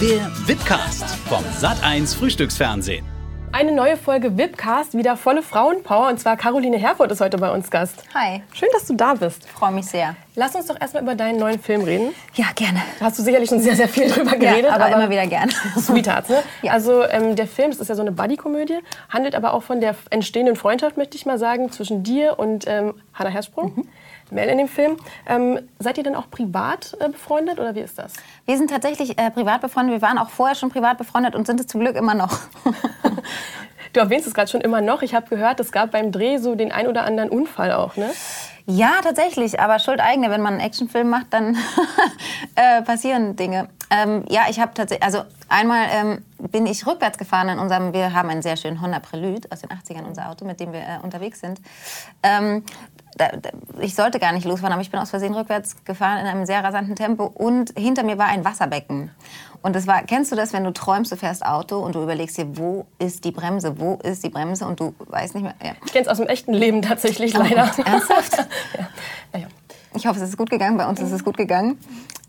Der Wipcast vom Sat1 Frühstücksfernsehen. Eine neue Folge Wipcast, wieder volle Frauenpower. Und zwar Caroline Herfurth ist heute bei uns Gast. Hi. Schön, dass du da bist. Freue mich sehr. Lass uns doch erstmal über deinen neuen Film reden. Ja, gerne. Da hast du sicherlich schon sehr, sehr viel drüber geredet. Ja, aber, aber immer wieder gerne. Sweethearts, ne? Ja. Also ähm, der Film, das ist ja so eine Buddy-Komödie, handelt aber auch von der entstehenden Freundschaft, möchte ich mal sagen, zwischen dir und ähm, Hannah Hersprung. Mhm. Mel in dem Film. Ähm, seid ihr denn auch privat äh, befreundet oder wie ist das? Wir sind tatsächlich äh, privat befreundet. Wir waren auch vorher schon privat befreundet und sind es zum Glück immer noch. Du erwähnst es gerade schon immer noch. Ich habe gehört, es gab beim Dreh so den ein oder anderen Unfall auch, ne? ja, tatsächlich. Aber Schuld eigene. Wenn man einen Actionfilm macht, dann äh, passieren Dinge. Ähm, ja, ich habe tatsächlich, also einmal ähm, bin ich rückwärts gefahren in unserem, wir haben einen sehr schönen Honda Prelude aus den 80ern, unser Auto, mit dem wir äh, unterwegs sind. Ähm, ich sollte gar nicht losfahren, aber ich bin aus Versehen rückwärts gefahren in einem sehr rasanten Tempo und hinter mir war ein Wasserbecken. Und das war, kennst du das, wenn du träumst, du fährst Auto und du überlegst dir, wo ist die Bremse, wo ist die Bremse und du weißt nicht mehr. Ja. Ich kenne es aus dem echten Leben tatsächlich Oh leider. Gott, ernsthaft? ja. Naja. Ich hoffe, es ist gut gegangen. Bei uns ist es gut gegangen.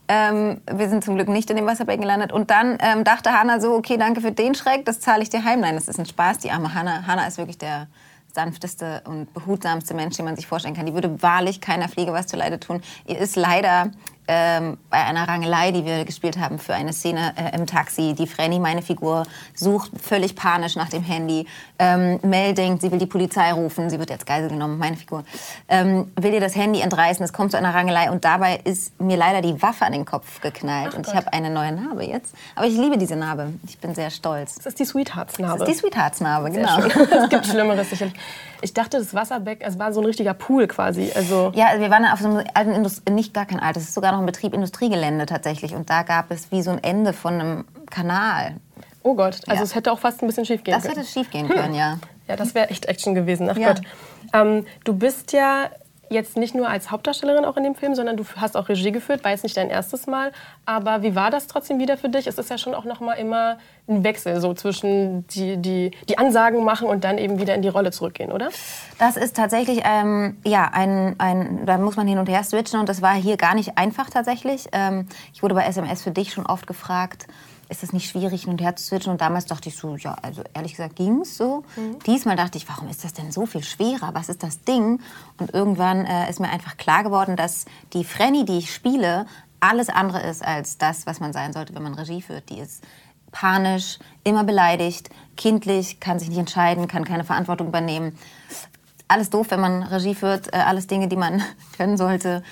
Ähm, wir sind zum Glück nicht in dem Wasserbecken gelandet. Und dann ähm, dachte Hanna so, okay, danke für den Schreck, das zahle ich dir heim. Nein, das ist ein Spaß. Die arme Hanna. Hanna ist wirklich der sanfteste und behutsamste Mensch, den man sich vorstellen kann. Die würde wahrlich keiner Fliege was zuleide tun. Ihr ist leider ähm, bei einer Rangelei, die wir gespielt haben für eine Szene äh, im Taxi, die Frenny, meine Figur, sucht völlig panisch nach dem Handy. Ähm, Mel denkt, sie will die Polizei rufen. Sie wird jetzt Geisel genommen, meine Figur. Ähm, will ihr das Handy entreißen. Es kommt zu einer Rangelei und dabei ist mir leider die Waffe an den Kopf geknallt. Ach und ich Gott. habe eine neue Narbe jetzt. Aber ich liebe diese Narbe. Ich bin sehr stolz. Das ist die Sweethearts-Narbe. Das ist die Sweethearts-Narbe, genau. Es gibt Schlimmeres sicherlich. Ich dachte, das Wasserbecken, es war so ein richtiger Pool quasi. Also Ja, wir waren auf so einem alten Indust nicht gar kein altes, es ist sogar noch ein Betrieb Industriegelände tatsächlich. Und da gab es wie so ein Ende von einem Kanal. Oh Gott, also Ja. es hätte auch fast ein bisschen schief gehen Das können. hätte schief gehen können, ja. Ja, das wäre echt Action gewesen. Ach Ja. Gott. Ähm, du bist ja jetzt nicht nur als Hauptdarstellerin auch in dem Film, sondern du hast auch Regie geführt. War jetzt nicht dein erstes Mal. Aber wie war das trotzdem wieder für dich? Es ist ja schon auch noch mal immer ein Wechsel so zwischen die, die, die Ansagen machen und dann eben wieder in die Rolle zurückgehen, oder? Das ist tatsächlich, ähm, ja, ein, ein, da muss man hin und her switchen und das war hier gar nicht einfach tatsächlich. Ähm, ich wurde bei SMS für dich schon oft gefragt, ist das nicht schwierig, hin und her zu switchen? Und damals dachte ich so, ja, also ehrlich gesagt ging's so. Diesmal dachte ich, warum ist das denn so viel schwerer? Was ist das Ding? Und irgendwann äh, ist mir einfach klar geworden, dass die Frenny, die ich spiele, alles andere ist als das, was man sein sollte, wenn man Regie führt. Die ist panisch, immer beleidigt, kindlich, kann sich nicht entscheiden, kann keine Verantwortung übernehmen alles doof, wenn man Regie führt, äh, alles Dinge, die man können sollte.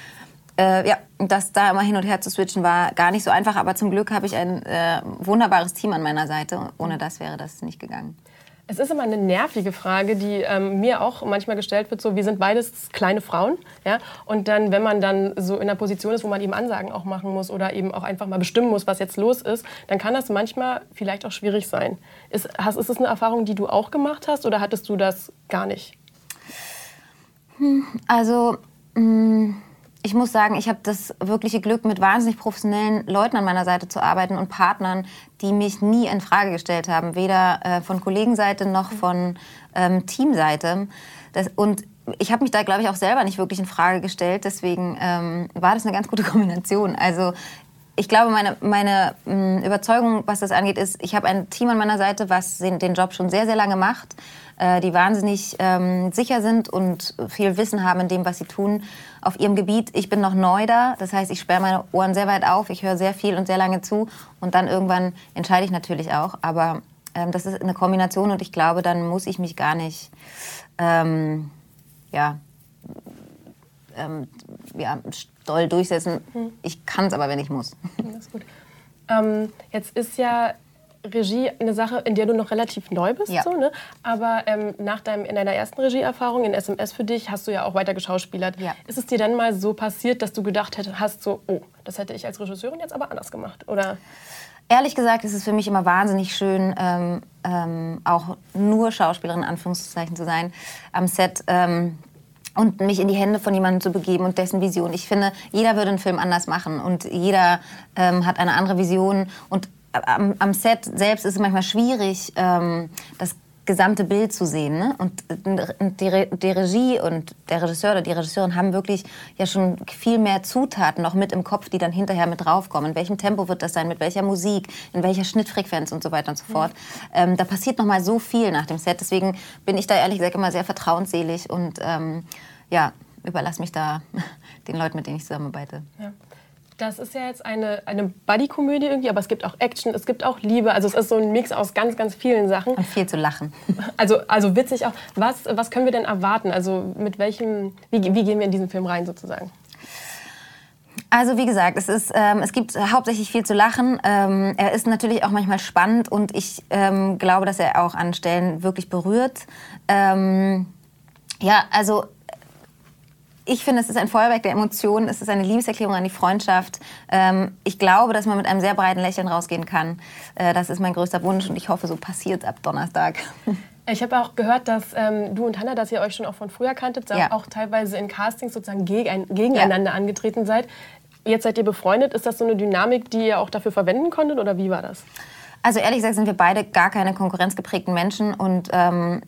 Äh, ja, das da immer hin und her zu switchen war gar nicht so einfach, aber zum Glück habe ich ein äh, wunderbares Team an meiner Seite. Ohne das wäre das nicht gegangen. Es ist immer eine nervige Frage, die ähm, mir auch manchmal gestellt wird. So, wir sind beides kleine Frauen, ja. Und dann, wenn man dann so in einer Position ist, wo man eben Ansagen auch machen muss oder eben auch einfach mal bestimmen muss, was jetzt los ist, dann kann das manchmal vielleicht auch schwierig sein. Ist, hast, ist das eine Erfahrung, die du auch gemacht hast, oder hattest du das gar nicht? Also, mh, ich muss sagen, ich habe das wirkliche Glück, mit wahnsinnig professionellen Leuten an meiner Seite zu arbeiten und Partnern, die mich nie in Frage gestellt haben, weder äh, von Kollegenseite noch von ähm, Teamseite. Das, und ich habe mich da, glaube ich, auch selber nicht wirklich in Frage gestellt. Deswegen ähm, war das eine ganz gute Kombination. Also ich glaube, meine, meine mh, Überzeugung, was das angeht, ist, ich habe ein Team an meiner Seite, was den, den Job schon sehr, sehr lange macht, äh, die wahnsinnig ähm, sicher sind und viel Wissen haben in dem, was sie tun auf ihrem Gebiet. Ich bin noch neu da, das heißt, ich sperre meine Ohren sehr weit auf, ich höre sehr viel und sehr lange zu und dann irgendwann entscheide ich natürlich auch. Aber ähm, das ist eine Kombination und ich glaube, dann muss ich mich gar nicht, ähm, ja, ähm, ja, doll durchsetzen. Ich kann es aber, wenn ich muss. Das ist gut. Ähm, jetzt ist ja Regie eine Sache, in der du noch relativ neu bist. Ja. So, ne? Aber ähm, nach deinem, in deiner ersten Regieerfahrung in SMS für dich hast du ja auch weiter geschauspielert. Ja. Ist es dir dann mal so passiert, dass du gedacht hast, so, oh, das hätte ich als Regisseurin jetzt aber anders gemacht? Oder Ehrlich gesagt ist es für mich immer wahnsinnig schön, ähm, ähm, auch nur Schauspielerin in Anführungszeichen zu sein am Set. Ähm, und mich in die Hände von jemandem zu begeben und dessen Vision. Ich finde, jeder würde einen Film anders machen und jeder ähm, hat eine andere Vision. Und am, am Set selbst ist es manchmal schwierig, ähm, das gesamte Bild zu sehen. Ne? Und die, Re die Regie und der Regisseur oder die Regisseurin haben wirklich ja schon viel mehr Zutaten noch mit im Kopf, die dann hinterher mit draufkommen. In welchem Tempo wird das sein, mit welcher Musik, in welcher Schnittfrequenz und so weiter und so fort. Mhm. Ähm, da passiert noch mal so viel nach dem Set. Deswegen bin ich da ehrlich gesagt immer sehr vertrauensselig und ähm, ja, überlasse mich da den Leuten, mit denen ich zusammenarbeite. Ja. Das ist ja jetzt eine, eine Buddy-Komödie irgendwie, aber es gibt auch Action, es gibt auch Liebe. Also es ist so ein Mix aus ganz, ganz vielen Sachen. Und viel zu lachen. Also, also witzig auch. Was, was können wir denn erwarten? Also mit welchem, wie, wie gehen wir in diesen Film rein sozusagen? Also wie gesagt, es, ist, ähm, es gibt hauptsächlich viel zu lachen. Ähm, er ist natürlich auch manchmal spannend und ich ähm, glaube, dass er auch an Stellen wirklich berührt. Ähm, ja, also ich finde, es ist ein Feuerwerk der Emotionen, es ist eine Liebeserklärung an die Freundschaft. Ähm, ich glaube, dass man mit einem sehr breiten Lächeln rausgehen kann. Äh, das ist mein größter Wunsch und ich hoffe, so passiert ab Donnerstag. Ich habe auch gehört, dass ähm, du und Hannah, dass ihr euch schon auch von früher kanntet, ja. auch teilweise in Castings sozusagen gegen, gegeneinander ja. angetreten seid. Jetzt seid ihr befreundet. Ist das so eine Dynamik, die ihr auch dafür verwenden konntet oder wie war das? Also ehrlich gesagt sind wir beide gar keine konkurrenzgeprägten Menschen und ähm,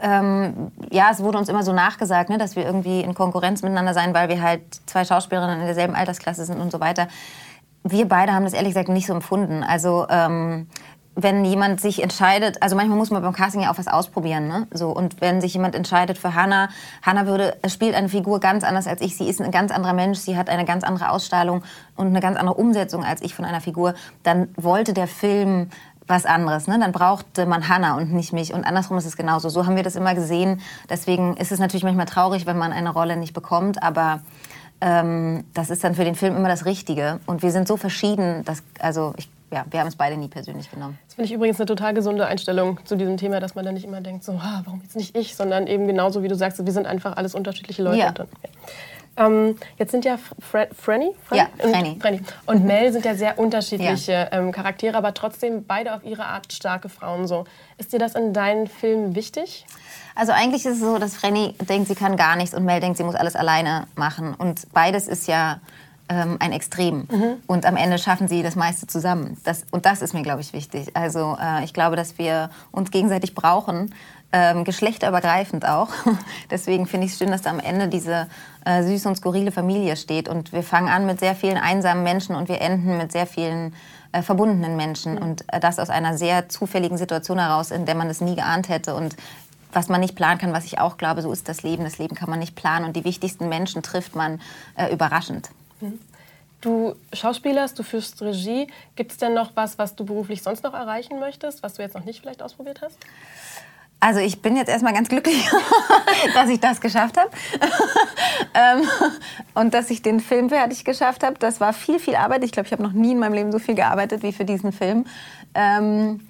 ähm, ja, es wurde uns immer so nachgesagt, ne, dass wir irgendwie in Konkurrenz miteinander sein, weil wir halt zwei Schauspielerinnen in derselben Altersklasse sind und so weiter. Wir beide haben das ehrlich gesagt nicht so empfunden. Also ähm, wenn jemand sich entscheidet, also manchmal muss man beim Casting ja auch was ausprobieren, ne? So und wenn sich jemand entscheidet für Hannah, Hannah würde spielt eine Figur ganz anders als ich. Sie ist ein ganz anderer Mensch, sie hat eine ganz andere Ausstrahlung und eine ganz andere Umsetzung als ich von einer Figur. Dann wollte der Film was anderes. Ne? Dann brauchte man Hannah und nicht mich. Und andersrum ist es genauso. So haben wir das immer gesehen. Deswegen ist es natürlich manchmal traurig, wenn man eine Rolle nicht bekommt. Aber ähm, das ist dann für den Film immer das Richtige. Und wir sind so verschieden, dass also ich ja, wir haben es beide nie persönlich genommen. Das finde ich übrigens eine total gesunde Einstellung zu diesem Thema, dass man dann nicht immer denkt, so, ah, warum jetzt nicht ich, sondern eben genauso wie du sagst, wir sind einfach alles unterschiedliche Leute. Ja. Dann, ja. Ähm, jetzt sind ja Fre Franny, ja, Franny. Franny und Mel sind ja sehr unterschiedliche. Ähm, Charaktere, aber trotzdem beide auf ihre Art starke Frauen. So. Ist dir das in deinen Filmen wichtig? Also eigentlich ist es so, dass Franny denkt, sie kann gar nichts und Mel denkt, sie muss alles alleine machen. Und beides ist ja ähm, ein Extrem. Mhm. Und am Ende schaffen sie das meiste zusammen. Das, und das ist mir, glaube ich, wichtig. Also äh, ich glaube, dass wir uns gegenseitig brauchen, ähm, geschlechterübergreifend auch. Deswegen finde ich es schön, dass da am Ende diese äh, süße und skurrile Familie steht. Und wir fangen an mit sehr vielen einsamen Menschen und wir enden mit sehr vielen äh, verbundenen Menschen. Mhm. Und äh, das aus einer sehr zufälligen Situation heraus, in der man es nie geahnt hätte. Und was man nicht planen kann, was ich auch glaube, so ist das Leben. Das Leben kann man nicht planen und die wichtigsten Menschen trifft man äh, überraschend. Du schauspielerst, du führst Regie. Gibt es denn noch was, was du beruflich sonst noch erreichen möchtest, was du jetzt noch nicht vielleicht ausprobiert hast? Also ich bin jetzt erstmal ganz glücklich, dass ich das geschafft habe ähm, und dass ich den Film fertig geschafft habe. Das war viel, viel Arbeit. Ich glaube, ich habe noch nie in meinem Leben so viel gearbeitet wie für diesen Film. Ähm,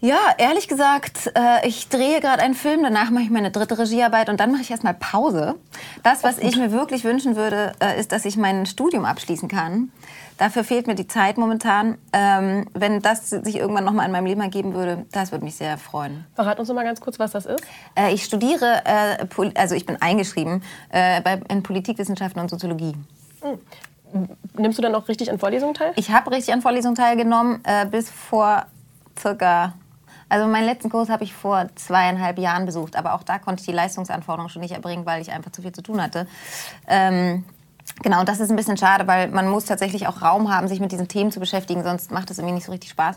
ja, ehrlich gesagt, äh, ich drehe gerade einen Film, danach mache ich meine dritte Regiearbeit und dann mache ich erstmal Pause. Das, was ich mir wirklich wünschen würde, äh, ist, dass ich mein Studium abschließen kann. Dafür fehlt mir die Zeit momentan. Ähm, wenn das sich irgendwann noch mal in meinem Leben ergeben würde, das würde mich sehr freuen. Verrat uns noch mal ganz kurz, was das ist. Äh, ich studiere, äh, also ich bin eingeschrieben äh, bei, in Politikwissenschaften und Soziologie. Hm. Nimmst du dann auch richtig an Vorlesungen teil? Ich habe richtig an Vorlesungen teilgenommen, äh, bis vor circa also meinen letzten Kurs habe ich vor zweieinhalb Jahren besucht, aber auch da konnte ich die Leistungsanforderungen schon nicht erbringen, weil ich einfach zu viel zu tun hatte. Ähm, Genau, und das ist ein bisschen schade, weil man muss tatsächlich auch Raum haben, sich mit diesen Themen zu beschäftigen, sonst macht es irgendwie nicht so richtig Spaß.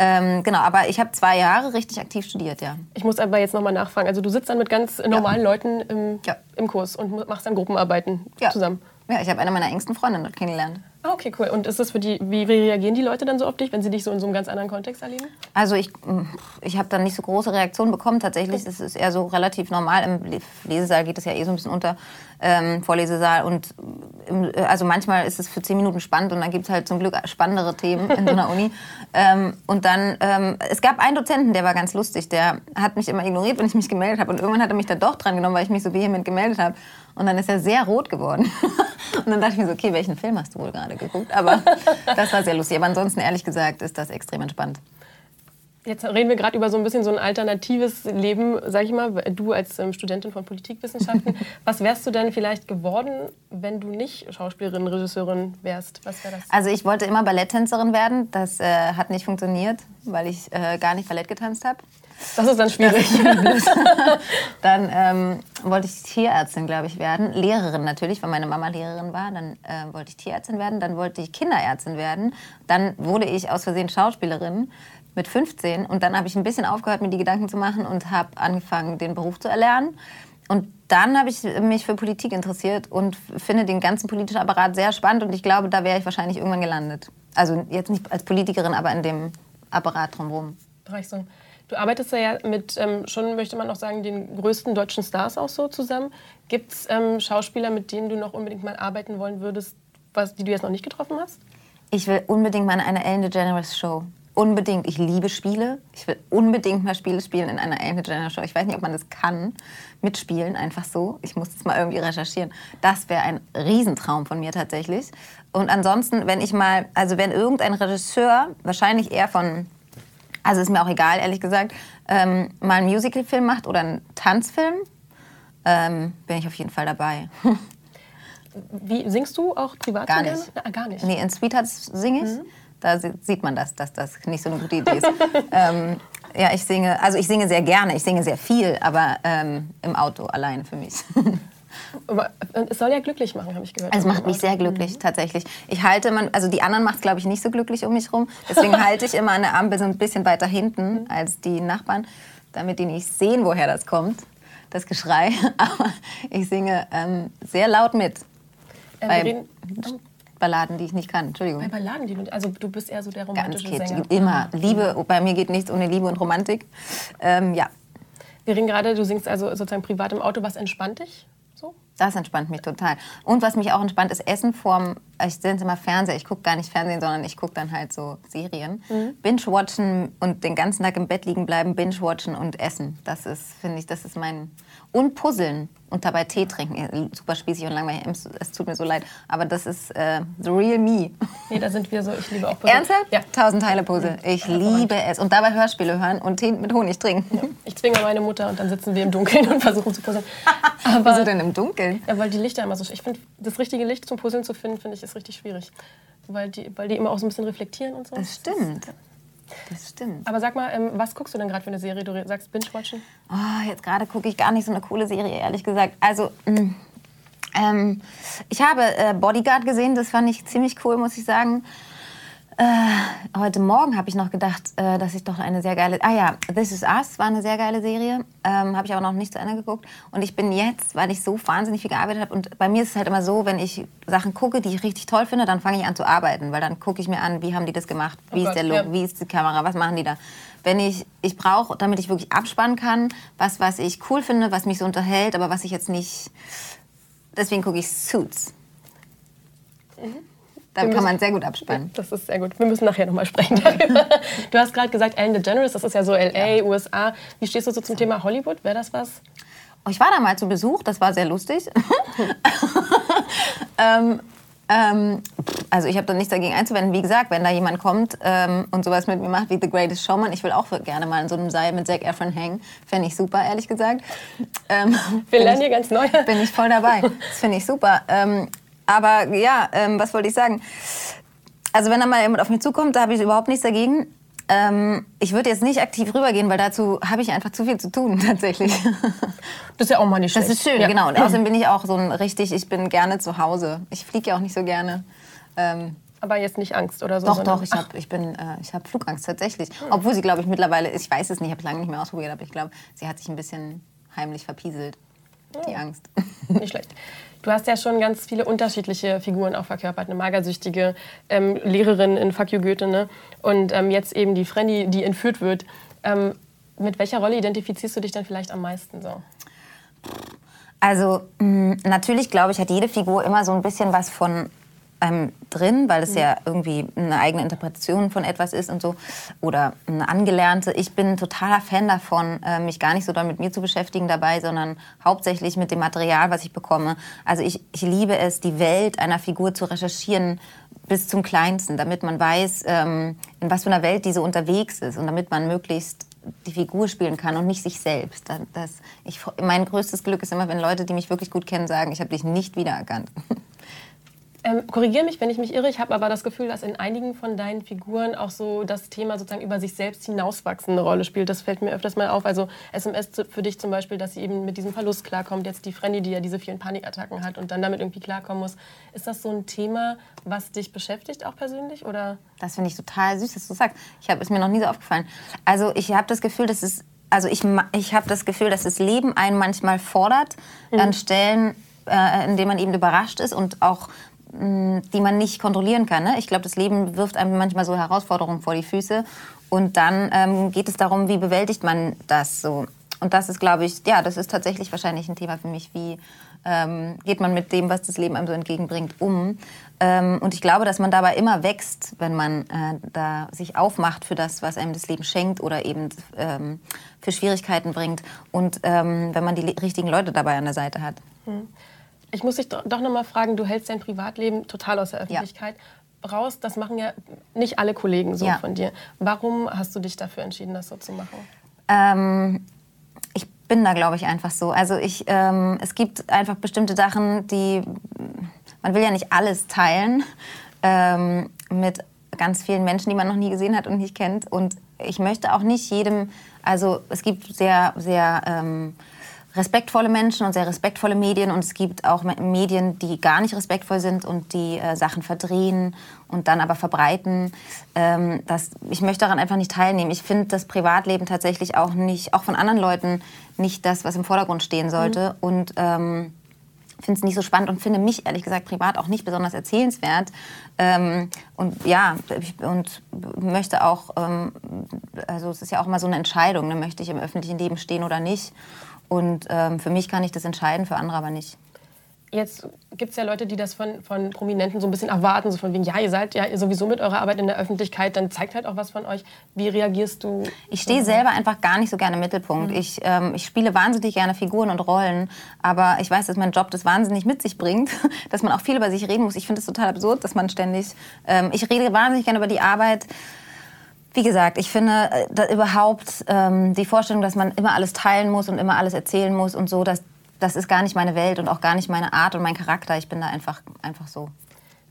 Ähm, genau, aber ich habe zwei Jahre richtig aktiv studiert, ja. Ich muss aber jetzt nochmal nachfragen. Also du sitzt dann mit ganz normalen ja. Leuten im, ja. im Kurs und machst dann Gruppenarbeiten ja. zusammen. Ja, ich habe eine meiner engsten Freundinnen dort kennengelernt. Ah, okay, cool. Und ist das für die, wie reagieren die Leute dann so auf dich, wenn sie dich so in so einem ganz anderen Kontext erleben? Also ich, ich habe dann nicht so große Reaktionen bekommen. Tatsächlich ist es eher so relativ normal. Im Lesesaal geht es ja eh so ein bisschen unter, ähm, Vorlesesaal. Und im, also manchmal ist es für zehn Minuten spannend und dann gibt es halt zum Glück spannendere Themen in so einer Uni. Ähm, und dann, ähm, es gab einen Dozenten, der war ganz lustig. Der hat mich immer ignoriert, wenn ich mich gemeldet habe. Und irgendwann hat er mich da doch dran genommen, weil ich mich so vehement gemeldet habe. Und dann ist er sehr rot geworden. und dann dachte ich mir so, okay, welchen Film hast du wohl gerade geguckt? Aber das war sehr lustig. Aber ansonsten, ehrlich gesagt, ist das extrem entspannt. Jetzt reden wir gerade über so ein bisschen so ein alternatives Leben, sag ich mal, du als ähm, Studentin von Politikwissenschaften. Was wärst du denn vielleicht geworden, wenn du nicht Schauspielerin, Regisseurin wärst? Was wäre das? Also ich wollte immer Balletttänzerin werden. Das äh, hat nicht funktioniert, weil ich äh, gar nicht Ballett getanzt habe. Das ist dann schwierig. dann ähm, wollte ich Tierärztin, glaube ich, werden. Lehrerin natürlich, weil meine Mama Lehrerin war. Dann äh, wollte ich Tierärztin werden. Dann wollte ich Kinderärztin werden. Dann wurde ich aus Versehen Schauspielerin mit 15 und dann habe ich ein bisschen aufgehört, mir die Gedanken zu machen und habe angefangen, den Beruf zu erlernen. Und dann habe ich mich für Politik interessiert und finde den ganzen politischen Apparat sehr spannend und ich glaube, da wäre ich wahrscheinlich irgendwann gelandet. Also jetzt nicht als Politikerin, aber in dem Apparat drumherum. So. Du arbeitest ja mit ähm, schon, möchte man auch sagen, den größten deutschen Stars auch so zusammen. Gibt es ähm, Schauspieler, mit denen du noch unbedingt mal arbeiten wollen würdest, was, die du jetzt noch nicht getroffen hast? Ich will unbedingt mal in einer Ellen DeGeneres Show unbedingt, ich liebe Spiele. Ich will unbedingt mal Spiele spielen in einer Ellen DeGeneres Show. Ich weiß nicht, ob man das kann, mitspielen, einfach so. Ich muss das mal irgendwie recherchieren. Das wäre ein Riesentraum von mir tatsächlich. Und ansonsten, wenn ich mal, also wenn irgendein Regisseur, wahrscheinlich eher von, also ist mir auch egal, ehrlich gesagt, ähm, mal einen Musicalfilm macht oder einen Tanzfilm, ähm, bin ich auf jeden Fall dabei. Wie singst du auch privat? Gar nicht. Ah, gar nicht. Nee, in Sweethearts singe ich. Mhm da sieht man das, dass das nicht so eine gute Idee ist. ähm, ja, ich singe, also ich singe sehr gerne, ich singe sehr viel, aber ähm, im Auto allein für mich. Aber es soll ja glücklich machen, habe ich gehört. Es macht mich sehr glücklich, mhm. tatsächlich. Ich halte, man, also die anderen macht es, glaube ich, nicht so glücklich um mich rum. Deswegen halte ich immer der Ampel so ein bisschen weiter hinten mhm. als die Nachbarn, damit die nicht sehen, woher das kommt, das Geschrei. Aber ich singe ähm, sehr laut mit. Ähm, Balladen, die ich nicht kann. Entschuldigung. Bei Balladen, die du, also du bist eher so der romantische Ganz Sänger. Immer. Liebe, bei mir geht nichts ohne Liebe und Romantik. Ähm, ja. Wir reden gerade, du singst also sozusagen privat im Auto. Was entspannt dich so? Das entspannt mich total. Und was mich auch entspannt, ist Essen vorm, ich sehe immer Fernseher, ich gucke gar nicht Fernsehen, sondern ich gucke dann halt so Serien. Mhm. Binge-watchen und den ganzen Tag im Bett liegen bleiben, binge-watchen und essen. Das ist, finde ich, das ist mein... Und puzzeln und dabei Tee trinken. Super spießig und langweilig. Es tut mir so leid. Aber das ist äh, the real me. Nee, da sind wir so. Ich liebe auch Puzzle. Ernsthaft? Ja. Tausend Teile Puzzle. Ich ja, liebe es. Und dabei Hörspiele hören und Tee mit Honig trinken. Ja. Ich zwinge meine Mutter und dann sitzen wir im Dunkeln und versuchen zu puzzeln. Aber, Wieso denn im Dunkeln? Ja, weil die Lichter immer so. Ich finde, das richtige Licht zum Puzzeln zu finden, finde ich, ist richtig schwierig. Weil die, weil die immer auch so ein bisschen reflektieren und so. Das stimmt. Das stimmt. Aber sag mal, ähm, was guckst du denn gerade für eine Serie? Du sagst Binge-Watchen? Oh, jetzt gerade gucke ich gar nicht so eine coole Serie, ehrlich gesagt. Also, mm, ähm, ich habe äh, Bodyguard gesehen, das fand ich ziemlich cool, muss ich sagen. Äh, heute Morgen habe ich noch gedacht, äh, dass ich doch eine sehr geile. Ah ja, This Is Us war eine sehr geile Serie. Ähm, habe ich aber noch nicht zu Ende geguckt. Und ich bin jetzt, weil ich so wahnsinnig viel gearbeitet habe. Und bei mir ist es halt immer so, wenn ich Sachen gucke, die ich richtig toll finde, dann fange ich an zu arbeiten. Weil dann gucke ich mir an, wie haben die das gemacht? Wie oh ist der Look? Ja. Wie ist die Kamera? Was machen die da? Wenn ich, ich brauche, damit ich wirklich abspannen kann, was, was ich cool finde, was mich so unterhält, aber was ich jetzt nicht. Deswegen gucke ich Suits. Mhm. Da kann man sehr gut abspannen. Das ist sehr gut. Wir müssen nachher nochmal sprechen darüber. Du hast gerade gesagt, Ellen DeGeneres, das ist ja so LA, ja. USA. Wie stehst du so zum Thema Hollywood? Wäre das was? Oh, ich war da mal zu Besuch, das war sehr lustig. ähm, ähm, also ich habe da nichts dagegen einzuwenden. Wie gesagt, wenn da jemand kommt ähm, und sowas mit mir macht wie The Greatest Showman, ich will auch gerne mal in so einem Seil mit Zac Efron hängen. Fände ich super, ehrlich gesagt. Ähm, Wir lernen hier ganz neu. Bin ich voll dabei. Das finde ich super. Aber ja, ähm, was wollte ich sagen? Also wenn da mal jemand auf mich zukommt, da habe ich überhaupt nichts dagegen. Ähm, ich würde jetzt nicht aktiv rübergehen, weil dazu habe ich einfach zu viel zu tun tatsächlich. Das ist ja auch mal nicht schlecht. Das ist schön, ja. genau. Und außerdem bin ich auch so ein richtig, ich bin gerne zu Hause. Ich fliege ja auch nicht so gerne. Ähm, aber jetzt nicht Angst oder so? Doch, doch, ich habe ich äh, hab Flugangst tatsächlich. Hm. Obwohl sie, glaube ich, mittlerweile, ich weiß es nicht, ich habe es lange nicht mehr ausprobiert, aber ich glaube, sie hat sich ein bisschen heimlich verpieselt, die Angst. Nicht schlecht. Du hast ja schon ganz viele unterschiedliche Figuren auch verkörpert. Eine magersüchtige ähm, Lehrerin in Fuck you Goethe ne? und ähm, jetzt eben die Frenny, die entführt wird. Ähm, mit welcher Rolle identifizierst du dich dann vielleicht am meisten so? Also mh, natürlich, glaube ich, hat jede Figur immer so ein bisschen was von ähm, drin, weil es mhm. ja irgendwie eine eigene Interpretation von etwas ist und so oder eine angelernte. Ich bin totaler Fan davon, äh, mich gar nicht so damit mir zu beschäftigen dabei, sondern hauptsächlich mit dem Material, was ich bekomme. Also ich, ich liebe es, die Welt einer Figur zu recherchieren, bis zum Kleinsten, damit man weiß, ähm, in was für einer Welt diese unterwegs ist und damit man möglichst die Figur spielen kann und nicht sich selbst. Das, ich, mein größtes Glück ist immer, wenn Leute, die mich wirklich gut kennen, sagen, ich habe dich nicht wiedererkannt. Ähm, Korrigiere mich, wenn ich mich irre. Ich habe aber das Gefühl, dass in einigen von deinen Figuren auch so das Thema sozusagen über sich selbst hinauswachsen eine Rolle spielt. Das fällt mir öfters mal auf. Also SMS für dich zum Beispiel, dass sie eben mit diesem Verlust klarkommt. Jetzt die Frenny, die ja diese vielen Panikattacken hat und dann damit irgendwie klarkommen muss. Ist das so ein Thema, was dich beschäftigt auch persönlich? Oder? Das finde ich total süß, dass du sagst. Ich hab, ist mir noch nie so aufgefallen. Also ich habe das Gefühl, dass es also ich, ich habe das Gefühl, dass das Leben einen manchmal fordert mhm. an Stellen, äh, in denen man eben überrascht ist und auch die man nicht kontrollieren kann. Ne? Ich glaube, das Leben wirft einem manchmal so Herausforderungen vor die Füße. Und dann ähm, geht es darum, wie bewältigt man das so. Und das ist, glaube ich, ja, das ist tatsächlich wahrscheinlich ein Thema für mich. Wie ähm, geht man mit dem, was das Leben einem so entgegenbringt, um? Ähm, und ich glaube, dass man dabei immer wächst, wenn man äh, da sich aufmacht für das, was einem das Leben schenkt oder eben ähm, für Schwierigkeiten bringt. Und ähm, wenn man die richtigen Leute dabei an der Seite hat. Mhm. Ich muss dich doch noch mal fragen, du hältst dein Privatleben total aus der Öffentlichkeit ja. raus. Das machen ja nicht alle Kollegen so ja. von dir. Warum hast du dich dafür entschieden, das so zu machen? Ähm, ich bin da, glaube ich, einfach so. Also ich, ähm, es gibt einfach bestimmte Sachen, die man will ja nicht alles teilen ähm, mit ganz vielen Menschen, die man noch nie gesehen hat und nicht kennt. Und ich möchte auch nicht jedem, also es gibt sehr, sehr ähm, respektvolle Menschen und sehr respektvolle Medien und es gibt auch Medien, die gar nicht respektvoll sind und die äh, Sachen verdrehen und dann aber verbreiten. Ähm, das, ich möchte daran einfach nicht teilnehmen. Ich finde das Privatleben tatsächlich auch nicht, auch von anderen Leuten, nicht das, was im Vordergrund stehen sollte. Mhm. Und ähm, finde es nicht so spannend und finde mich ehrlich gesagt privat auch nicht besonders erzählenswert. Ähm, und ja, ich, und möchte auch, ähm, also es ist ja auch immer so eine Entscheidung, ne? möchte ich im öffentlichen Leben stehen oder nicht. Und ähm, für mich kann ich das entscheiden, für andere aber nicht. Jetzt gibt es ja Leute, die das von, von Prominenten so ein bisschen erwarten, so von wegen, ja, ihr seid ja sowieso mit eurer Arbeit in der Öffentlichkeit, dann zeigt halt auch was von euch. Wie reagierst du? Ich stehe selber einfach gar nicht so gerne im Mittelpunkt. Mhm. Ich, ähm, ich spiele wahnsinnig gerne Figuren und Rollen, aber ich weiß, dass mein Job das wahnsinnig mit sich bringt, dass man auch viel über sich reden muss. Ich finde es total absurd, dass man ständig, ähm, ich rede wahnsinnig gerne über die Arbeit, wie gesagt, ich finde äh, überhaupt ähm, die Vorstellung, dass man immer alles teilen muss und immer alles erzählen muss und so, das, das ist gar nicht meine Welt und auch gar nicht meine Art und mein Charakter. Ich bin da einfach, einfach so.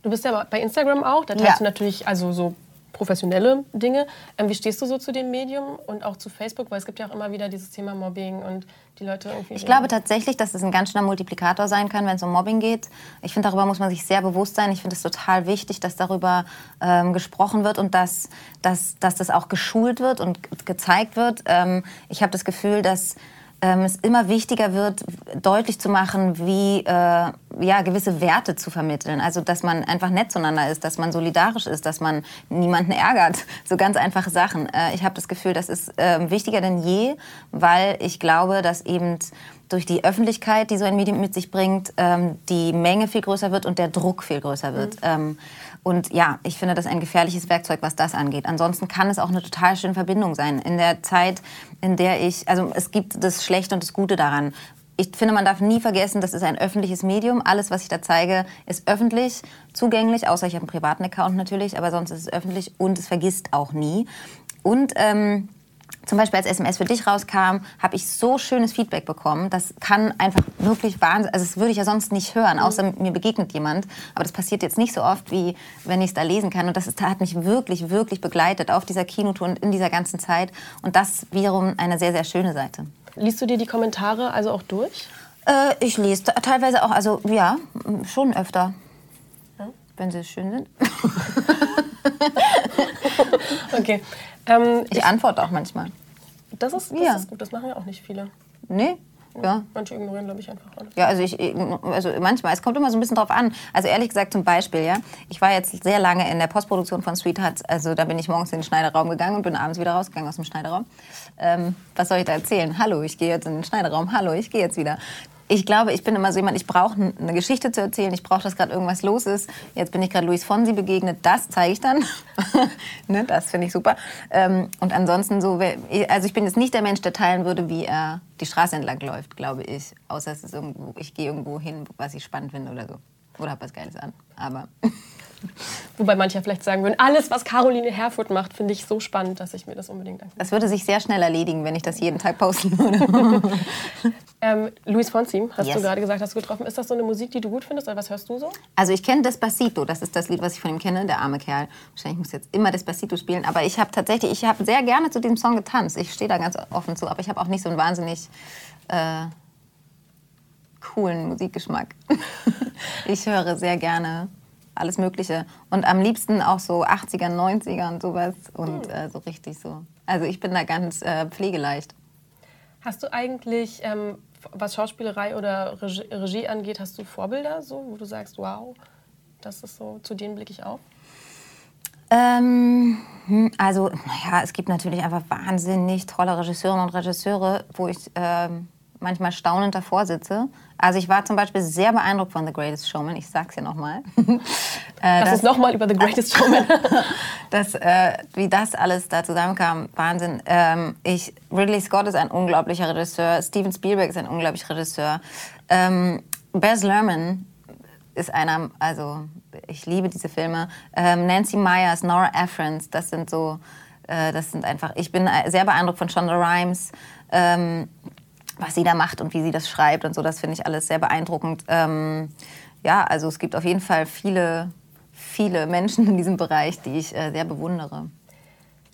Du bist ja bei Instagram auch, da teilst ja. du natürlich also so professionelle Dinge. Ähm, wie stehst du so zu dem Medium und auch zu Facebook? Weil es gibt ja auch immer wieder dieses Thema Mobbing und die Leute irgendwie. Ich glaube tatsächlich, dass es ein ganz schöner Multiplikator sein kann, wenn es um Mobbing geht. Ich finde, darüber muss man sich sehr bewusst sein. Ich finde es total wichtig, dass darüber ähm, gesprochen wird und dass, dass, dass das auch geschult wird und gezeigt wird. Ähm, ich habe das Gefühl, dass ähm, es immer wichtiger wird, deutlich zu machen, wie äh, ja, gewisse Werte zu vermitteln. Also, dass man einfach nett zueinander ist, dass man solidarisch ist, dass man niemanden ärgert. So ganz einfache Sachen. Äh, ich habe das Gefühl, das ist äh, wichtiger denn je, weil ich glaube, dass eben durch die Öffentlichkeit, die so ein Medium mit sich bringt, ähm, die Menge viel größer wird und der Druck viel größer wird. Mhm. Ähm, und ja, ich finde das ein gefährliches Werkzeug, was das angeht. Ansonsten kann es auch eine total schöne Verbindung sein. In der Zeit, in der ich, also es gibt das Schlechte und das Gute daran. Ich finde, man darf nie vergessen, das ist ein öffentliches Medium. Alles, was ich da zeige, ist öffentlich zugänglich, außer ich habe einen privaten Account natürlich, aber sonst ist es öffentlich und es vergisst auch nie. Und ähm, zum Beispiel als SMS für dich rauskam, habe ich so schönes Feedback bekommen. Das kann einfach wirklich Wahnsinn, also das würde ich ja sonst nicht hören, außer mhm. mir begegnet jemand. Aber das passiert jetzt nicht so oft, wie wenn ich es da lesen kann. Und das ist, hat mich wirklich, wirklich begleitet auf dieser Kinotour und in dieser ganzen Zeit. Und das wiederum eine sehr, sehr schöne Seite. Liest du dir die Kommentare also auch durch? Äh, ich lese teilweise auch, also ja, schon öfter. Ja? Wenn sie schön sind. okay. Ähm, ich, ich, antworte auch manchmal. Das ist, das ja. ist gut, das machen ja auch nicht viele. Nee. Ja. Manche ignorieren, glaube ich, einfach alles. Ja, also, ich, also manchmal. Es kommt immer so ein bisschen drauf an. Also ehrlich gesagt, zum Beispiel, ja, ich war jetzt sehr lange in der Postproduktion von Sweethearts. Also da bin ich morgens in den Schneiderraum gegangen und bin abends wieder rausgegangen aus dem Schneiderraum. Ähm, was soll ich da erzählen? Hallo, ich gehe jetzt in den Schneiderraum. Hallo, ich gehe jetzt wieder ich glaube, ich bin immer so jemand, ich brauche eine Geschichte zu erzählen, ich brauche, dass gerade irgendwas los ist. Jetzt bin ich gerade Luis Fonsi begegnet, das zeige ich dann. ne, das finde ich super. Ähm, und ansonsten so, also ich bin jetzt nicht der Mensch, der teilen würde, wie er die Straße entlang läuft, glaube ich. Außer es ist irgendwo, ich gehe irgendwo hin, was ich spannend finde oder so. Oder habe was Geiles an. Aber Wobei manche vielleicht sagen würden, alles, was Caroline Herfurth macht, finde ich so spannend, dass ich mir das unbedingt angucke. Das würde sich sehr schnell erledigen, wenn ich das jeden Tag posten würde. ähm, Luis Fonsi, hast Yes. du gerade gesagt, hast du getroffen. Ist das so eine Musik, die du gut findest oder was hörst du so? Also ich kenne Despacito, das ist das Lied, was ich von ihm kenne, der arme Kerl. Wahrscheinlich muss ich jetzt immer Despacito spielen, aber ich habe tatsächlich, ich habe sehr gerne zu diesem Song getanzt. Ich stehe da ganz offen zu, aber ich habe auch nicht so einen wahnsinnig äh, coolen Musikgeschmack. ich höre sehr gerne alles Mögliche und am liebsten auch so 80er, 90er und sowas und äh, so richtig so. Also ich bin da ganz äh, pflegeleicht. Hast du eigentlich, ähm, was Schauspielerei oder Regie, Regie angeht, hast du Vorbilder, so, wo du sagst, wow, das ist so, zu denen blicke ich auf? Ähm, hm, also, naja, es gibt natürlich einfach wahnsinnig tolle Regisseurinnen und Regisseure, wo ich ähm, manchmal staunend davor sitze. Also ich war zum Beispiel sehr beeindruckt von The Greatest Showman, ich sag's ja nochmal. äh, Das ist nochmal über The Greatest Showman. das, äh, wie das alles da zusammenkam, Wahnsinn. Ähm, ich, Ridley Scott ist ein unglaublicher Regisseur, Steven Spielberg ist ein unglaublicher Regisseur. Ähm, Baz Luhrmann ist einer, also ich liebe diese Filme. Ähm, Nancy Myers, Nora Ephron, das sind so, äh, das sind einfach, ich bin sehr beeindruckt von Shonda Rhimes. Ähm, was sie da macht und wie sie das schreibt und so, das finde ich alles sehr beeindruckend. Ähm, ja, also es gibt auf jeden Fall viele, viele Menschen in diesem Bereich, die ich äh, sehr bewundere.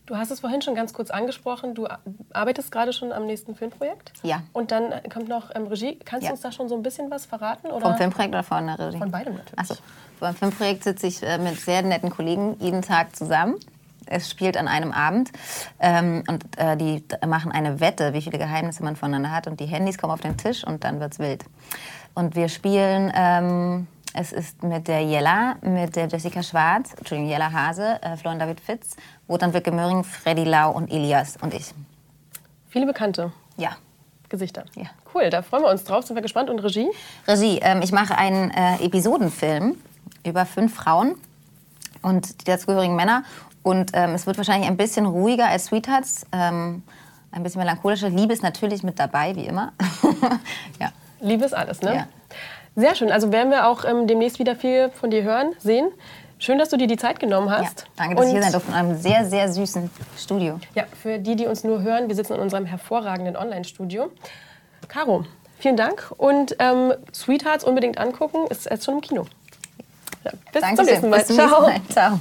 Du hast es vorhin schon ganz kurz angesprochen. Du arbeitest gerade schon am nächsten Filmprojekt. Ja. Und dann kommt noch ähm, Regie. Kannst Ja. du uns da schon so ein bisschen was verraten? Oder? Vom Filmprojekt oder von der Regie? Von beidem natürlich. Achso, beim Filmprojekt sitze ich äh, mit sehr netten Kollegen jeden Tag zusammen. Es spielt an einem Abend ähm, und äh, die machen eine Wette, wie viele Geheimnisse man voneinander hat und die Handys kommen auf den Tisch und dann wird's wild. Und wir spielen, ähm, es ist mit der Jella, mit der Jessica Schwarz, Entschuldigung, Jella Hase, äh, Florian David Fitz, Wotan Wilke Möhring, Freddy Lau und Elias und ich. Viele bekannte Ja. Gesichter. Ja. Cool, da freuen wir uns drauf. Sind wir gespannt. Und Regie? Regie. Ähm, ich mache einen äh, Episodenfilm über fünf Frauen und die dazugehörigen Männer. Und ähm, es wird wahrscheinlich ein bisschen ruhiger als Sweethearts, ähm, ein bisschen melancholischer. Liebe ist natürlich mit dabei, wie immer. ja. Liebe ist alles, ne? Ja. Sehr schön. Also werden wir auch ähm, demnächst wieder viel von dir hören, sehen. Schön, dass du dir die Zeit genommen ja. hast. Danke, dass ich Und hier sein durfte in einem sehr, sehr süßen Studio. Ja, für die, die uns nur hören, wir sitzen in unserem hervorragenden Online-Studio. Caro, vielen Dank. Und ähm, Sweethearts unbedingt angucken, ist jetzt schon im Kino. Ja, bis zum nächsten Mal. Bis zum nächsten Ciao. Mal. Ciao.